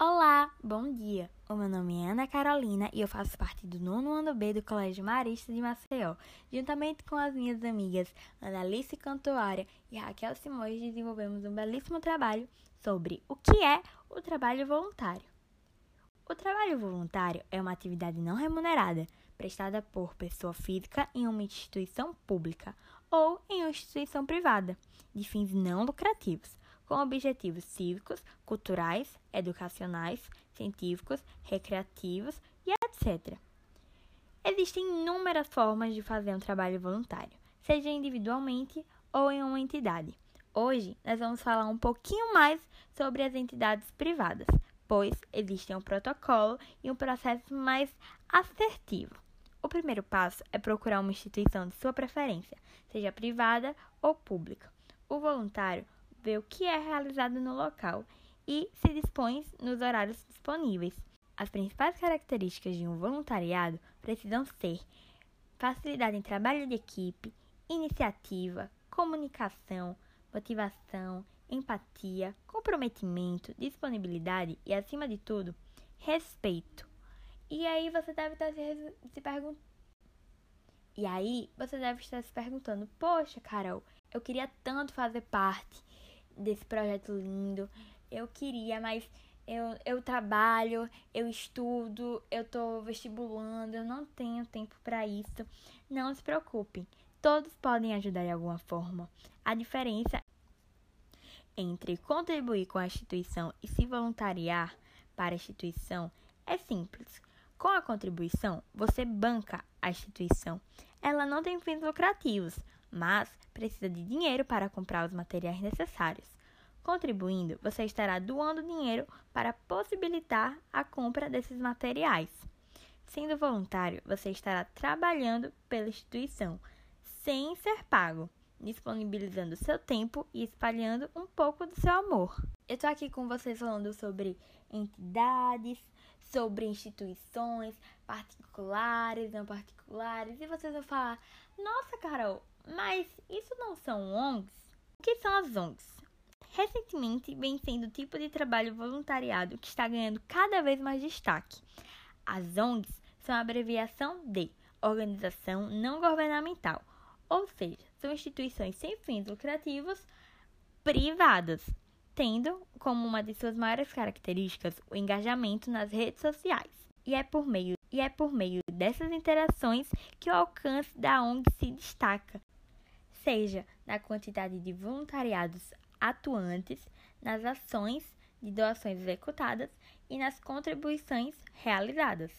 Olá, bom dia. O meu nome é Ana Carolina e eu faço parte do nono ano B do Colégio Marista de Maceió. Juntamente com as minhas amigas Annalice Cantuária e Raquel Simões, desenvolvemos um belíssimo trabalho sobre o que é o trabalho voluntário. O trabalho voluntário é uma atividade não remunerada prestada por pessoa física em uma instituição pública ou em uma instituição privada, de fins não lucrativos, com objetivos cívicos, culturais, educacionais, científicos, recreativos e etc. Existem inúmeras formas de fazer um trabalho voluntário, seja individualmente ou em uma entidade. Hoje nós vamos falar um pouquinho mais sobre as entidades privadas, pois existem um protocolo e um processo mais assertivo. O primeiro passo é procurar uma instituição de sua preferência, seja privada ou pública. O voluntário vê o que é realizado no local e se dispõe nos horários disponíveis. As principais características de um voluntariado precisam ser facilidade em trabalho de equipe, iniciativa, comunicação, motivação, empatia, comprometimento, disponibilidade e, acima de tudo, respeito. E aí você deve estar se, se perguntando. E aí você deve estar se perguntando: Poxa, Carol, eu queria tanto fazer parte desse projeto lindo. Eu queria, mas eu, eu trabalho, eu estudo, eu tô vestibulando, eu não tenho tempo para isso. Não se preocupe, todos podem ajudar de alguma forma. A diferença entre contribuir com a instituição e se voluntariar para a instituição é simples. Com a contribuição, você banca a instituição. Ela não tem fins lucrativos, mas precisa de dinheiro para comprar os materiais necessários. Contribuindo, você estará doando dinheiro para possibilitar a compra desses materiais. Sendo voluntário, você estará trabalhando pela instituição, sem ser pago, disponibilizando seu tempo e espalhando um pouco do seu amor. Eu estou aqui com vocês falando sobre entidades, sobre instituições particulares, não particulares, e vocês vão falar: Nossa, Carol, mas isso não são ONGs? O que são as ONGs? Recentemente vem sendo o tipo de trabalho voluntariado que está ganhando cada vez mais destaque. As ONGs são a abreviação de Organização Não Governamental, ou seja, são instituições sem fins lucrativos privadas tendo como uma de suas maiores características o engajamento nas redes sociais. E é por meio, e é por meio dessas interações que o alcance da ONG se destaca, seja na quantidade de voluntariados atuantes, nas ações de doações executadas e nas contribuições realizadas.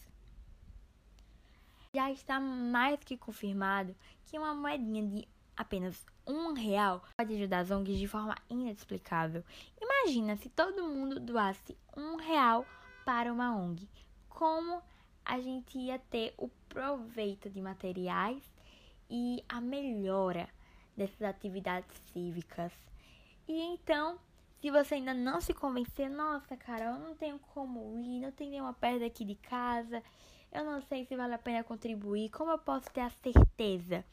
Já está mais que confirmado que uma moedinha de apenas um real pode ajudar as ONGs de forma inexplicável. Imagina se todo mundo doasse um real para uma ONG. Como a gente ia ter o proveito de materiais e a melhora dessas atividades cívicas. E então, se você ainda não se convencer, nossa, cara, eu não tenho como ir, não tenho nenhuma perto aqui de casa, eu não sei se vale a pena contribuir, como eu posso ter a certeza?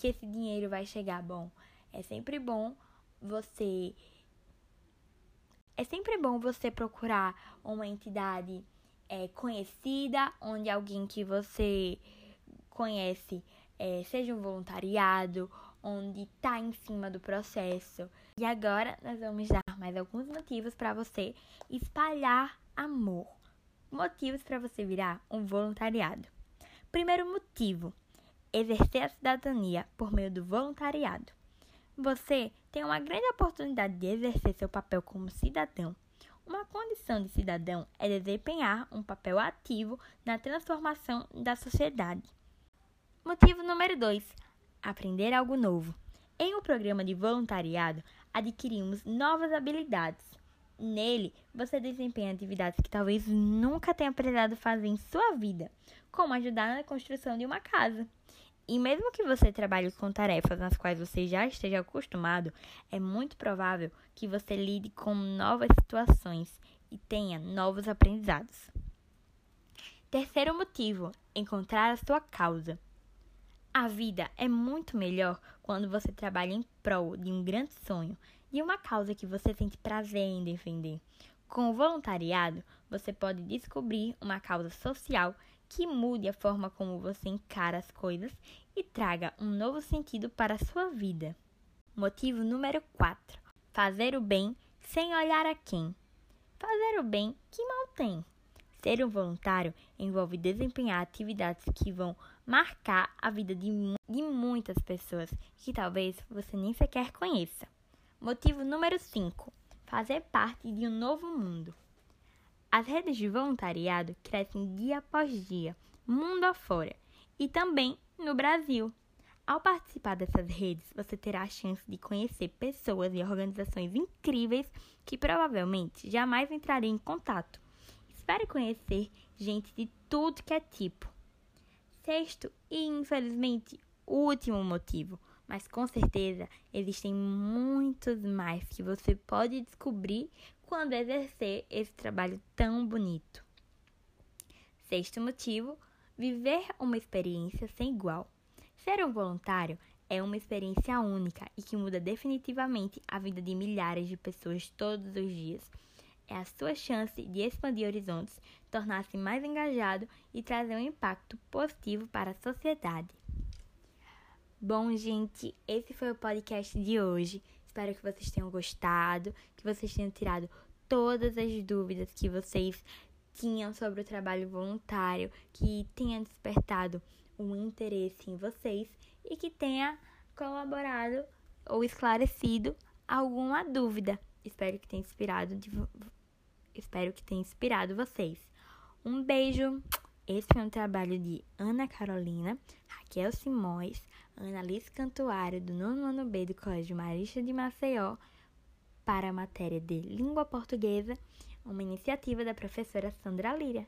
que esse dinheiro vai chegar. Bom, é sempre bom você. É sempre bom você procurar uma entidade é, conhecida, onde alguém que você conhece é, seja um voluntariado, onde está em cima do processo. E agora nós vamos dar mais alguns motivos para você espalhar amor. Motivos para você virar um voluntariado. Primeiro motivo: exercer a cidadania por meio do voluntariado. Você tem uma grande oportunidade de exercer seu papel como cidadão. Uma condição de cidadão é desempenhar um papel ativo na transformação da sociedade. Motivo número 2: aprender algo novo. Em um programa de voluntariado, adquirimos novas habilidades. Nele, você desempenha atividades que talvez nunca tenha precisado fazer em sua vida, como ajudar na construção de uma casa. E mesmo que você trabalhe com tarefas nas quais você já esteja acostumado, é muito provável que você lide com novas situações e tenha novos aprendizados. Terceiro motivo: encontrar a sua causa. A vida é muito melhor quando você trabalha em prol de um grande sonho, de uma causa que você sente prazer em defender. Com o voluntariado, você pode descobrir uma causa social que mude a forma como você encara as coisas e traga um novo sentido para a sua vida. Motivo número 4: fazer o bem sem olhar a quem. Fazer o bem que mal tem. Ser um voluntário envolve desempenhar atividades que vão marcar a vida de, de muitas pessoas que talvez você nem sequer conheça. Motivo número 5: fazer parte de um novo mundo. As redes de voluntariado crescem dia após dia, mundo afora, e também no Brasil. Ao participar dessas redes, você terá a chance de conhecer pessoas e organizações incríveis que provavelmente jamais entrariam em contato. Espere conhecer gente de tudo que é tipo. Sexto e infelizmente último motivo, mas com certeza existem muitos mais que você pode descobrir quando exercer esse trabalho tão bonito. Sexto motivo: viver uma experiência sem igual. Ser um voluntário é uma experiência única e que muda definitivamente a vida de milhares de pessoas todos os dias. É a sua chance de expandir horizontes, tornar-se mais engajado e trazer um impacto positivo para a sociedade. Bom, gente, esse foi o podcast de hoje. Espero que vocês tenham gostado, que vocês tenham tirado todas as dúvidas que vocês tinham sobre o trabalho voluntário, que tenha despertado um interesse em vocês e que tenha colaborado ou esclarecido alguma dúvida. Espero que tenha inspirado de... espero que tenha inspirado vocês. Um beijo. Esse foi um trabalho de Ana Carolina, Raquel Simões, Ana Alice Cantuário, do nono ano B do Colégio Marista de Maceió, para a matéria de Língua Portuguesa, uma iniciativa da professora Sandra Lira.